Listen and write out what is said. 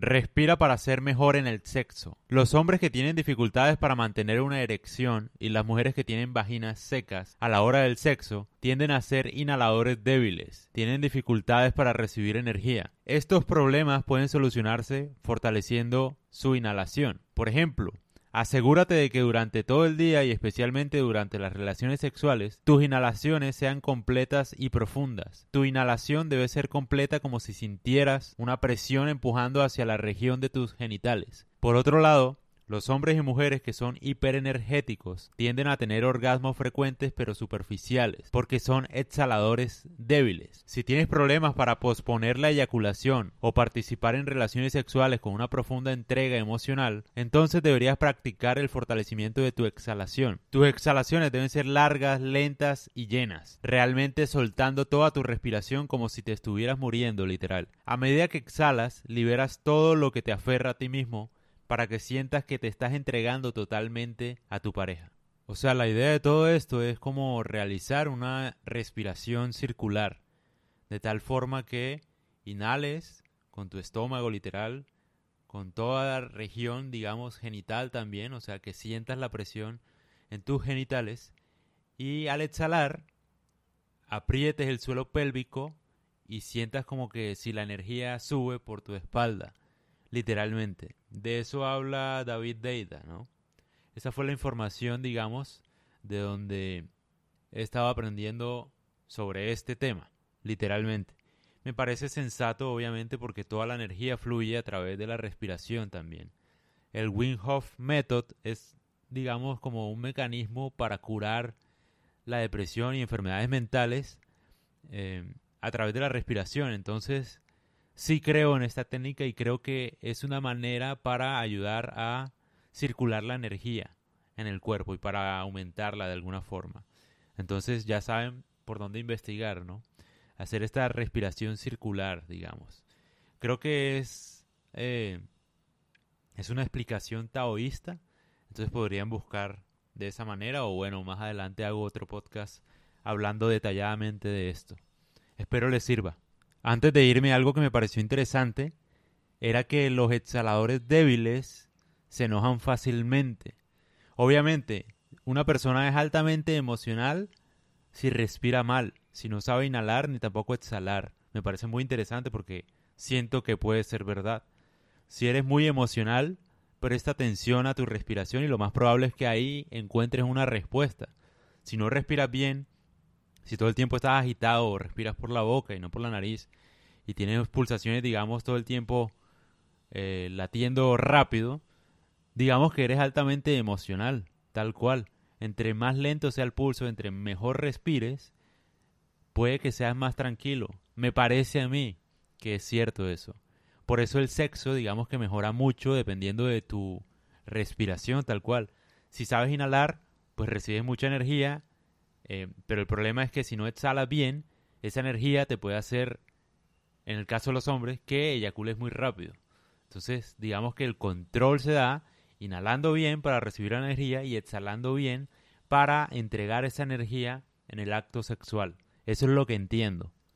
Respira para ser mejor en el sexo. Los hombres que tienen dificultades para mantener una erección y las mujeres que tienen vaginas secas a la hora del sexo tienden a ser inhaladores débiles, tienen dificultades para recibir energía. Estos problemas pueden solucionarse fortaleciendo su inhalación. Por ejemplo, Asegúrate de que durante todo el día y especialmente durante las relaciones sexuales, tus inhalaciones sean completas y profundas. Tu inhalación debe ser completa como si sintieras una presión empujando hacia la región de tus genitales. Por otro lado, los hombres y mujeres que son hiperenergéticos tienden a tener orgasmos frecuentes pero superficiales, porque son exhaladores débiles. Si tienes problemas para posponer la eyaculación o participar en relaciones sexuales con una profunda entrega emocional, entonces deberías practicar el fortalecimiento de tu exhalación. Tus exhalaciones deben ser largas, lentas y llenas, realmente soltando toda tu respiración como si te estuvieras muriendo literal. A medida que exhalas, liberas todo lo que te aferra a ti mismo para que sientas que te estás entregando totalmente a tu pareja. O sea, la idea de todo esto es como realizar una respiración circular, de tal forma que inhales con tu estómago literal, con toda la región, digamos, genital también, o sea, que sientas la presión en tus genitales y al exhalar aprietes el suelo pélvico y sientas como que si la energía sube por tu espalda literalmente. De eso habla David Deida, ¿no? Esa fue la información, digamos, de donde he estado aprendiendo sobre este tema, literalmente. Me parece sensato, obviamente, porque toda la energía fluye a través de la respiración también. El Wim Method es, digamos, como un mecanismo para curar la depresión y enfermedades mentales eh, a través de la respiración. Entonces, sí creo en esta técnica y creo que es una manera para ayudar a circular la energía en el cuerpo y para aumentarla de alguna forma. Entonces ya saben por dónde investigar, ¿no? Hacer esta respiración circular, digamos. Creo que es, eh, es una explicación taoísta, entonces podrían buscar de esa manera o bueno, más adelante hago otro podcast hablando detalladamente de esto. Espero les sirva. Antes de irme, algo que me pareció interesante era que los exhaladores débiles se enojan fácilmente. Obviamente, una persona es altamente emocional si respira mal, si no sabe inhalar ni tampoco exhalar. Me parece muy interesante porque siento que puede ser verdad. Si eres muy emocional, presta atención a tu respiración y lo más probable es que ahí encuentres una respuesta. Si no respiras bien, si todo el tiempo estás agitado respiras por la boca y no por la nariz, y tienes pulsaciones, digamos, todo el tiempo eh, latiendo rápido, digamos que eres altamente emocional, tal cual. Entre más lento sea el pulso, entre mejor respires, puede que seas más tranquilo. Me parece a mí que es cierto eso. Por eso el sexo, digamos que mejora mucho dependiendo de tu respiración, tal cual. Si sabes inhalar, pues recibes mucha energía, eh, pero el problema es que si no exhalas bien, esa energía te puede hacer en el caso de los hombres, que eyacules muy rápido. Entonces, digamos que el control se da inhalando bien para recibir la energía y exhalando bien para entregar esa energía en el acto sexual. Eso es lo que entiendo.